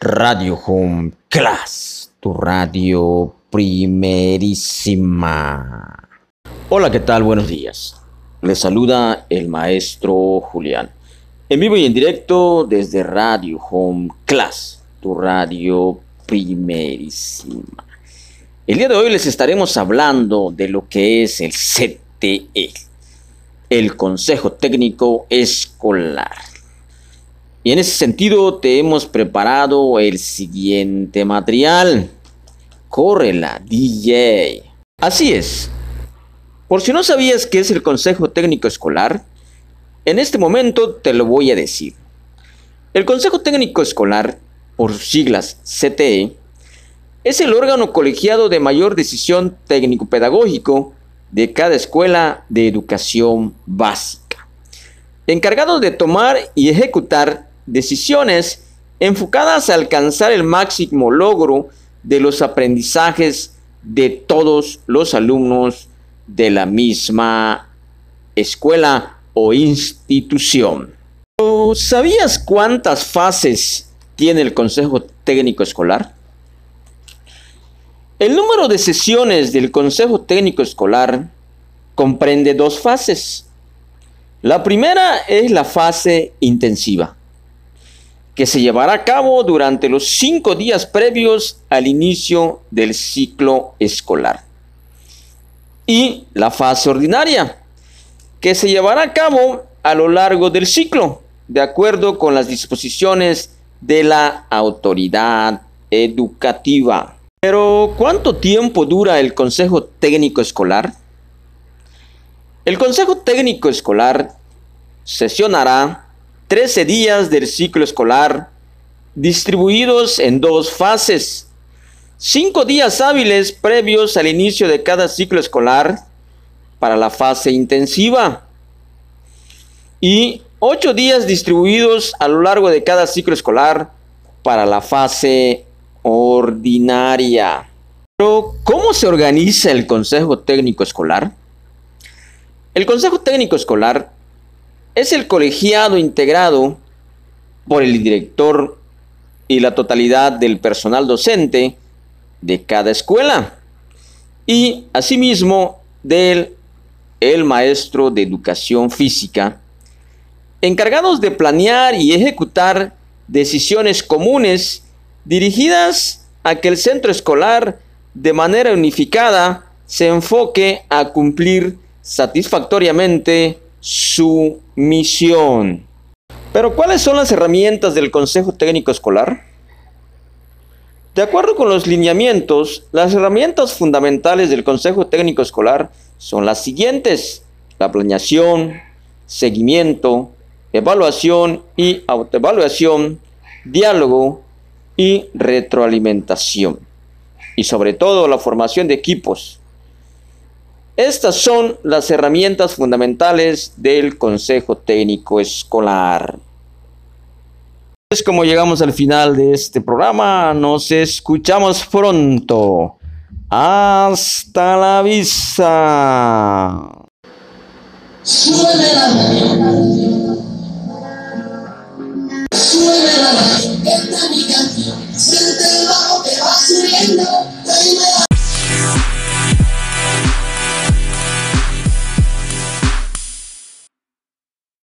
Radio Home Class, tu radio primerísima. Hola, ¿qué tal? Buenos días. Les saluda el maestro Julián. En vivo y en directo desde Radio Home Class, tu radio primerísima. El día de hoy les estaremos hablando de lo que es el CTE, el Consejo Técnico Escolar. Y en ese sentido te hemos preparado el siguiente material. Córrela, DJ. Así es. Por si no sabías qué es el Consejo Técnico Escolar, en este momento te lo voy a decir. El Consejo Técnico Escolar, por siglas CTE, es el órgano colegiado de mayor decisión técnico-pedagógico de cada escuela de educación básica, encargado de tomar y ejecutar decisiones enfocadas a alcanzar el máximo logro de los aprendizajes de todos los alumnos de la misma escuela o institución. ¿Sabías cuántas fases tiene el Consejo Técnico Escolar? El número de sesiones del Consejo Técnico Escolar comprende dos fases. La primera es la fase intensiva, que se llevará a cabo durante los cinco días previos al inicio del ciclo escolar. Y la fase ordinaria, que se llevará a cabo a lo largo del ciclo, de acuerdo con las disposiciones de la autoridad educativa. Pero, ¿cuánto tiempo dura el Consejo Técnico Escolar? El Consejo Técnico Escolar sesionará 13 días del ciclo escolar distribuidos en dos fases. Cinco días hábiles previos al inicio de cada ciclo escolar para la fase intensiva y ocho días distribuidos a lo largo de cada ciclo escolar para la fase ordinaria. Pero, ¿cómo se organiza el Consejo Técnico Escolar? El Consejo Técnico Escolar es el colegiado integrado por el director y la totalidad del personal docente de cada escuela y asimismo del el maestro de educación física encargados de planear y ejecutar decisiones comunes dirigidas a que el centro escolar de manera unificada se enfoque a cumplir satisfactoriamente su misión. Pero ¿cuáles son las herramientas del Consejo Técnico Escolar? De acuerdo con los lineamientos, las herramientas fundamentales del Consejo Técnico Escolar son las siguientes. La planeación, seguimiento, evaluación y autoevaluación, diálogo, y retroalimentación. Y sobre todo la formación de equipos. Estas son las herramientas fundamentales del Consejo Técnico Escolar. Es como llegamos al final de este programa. Nos escuchamos pronto. Hasta la vista.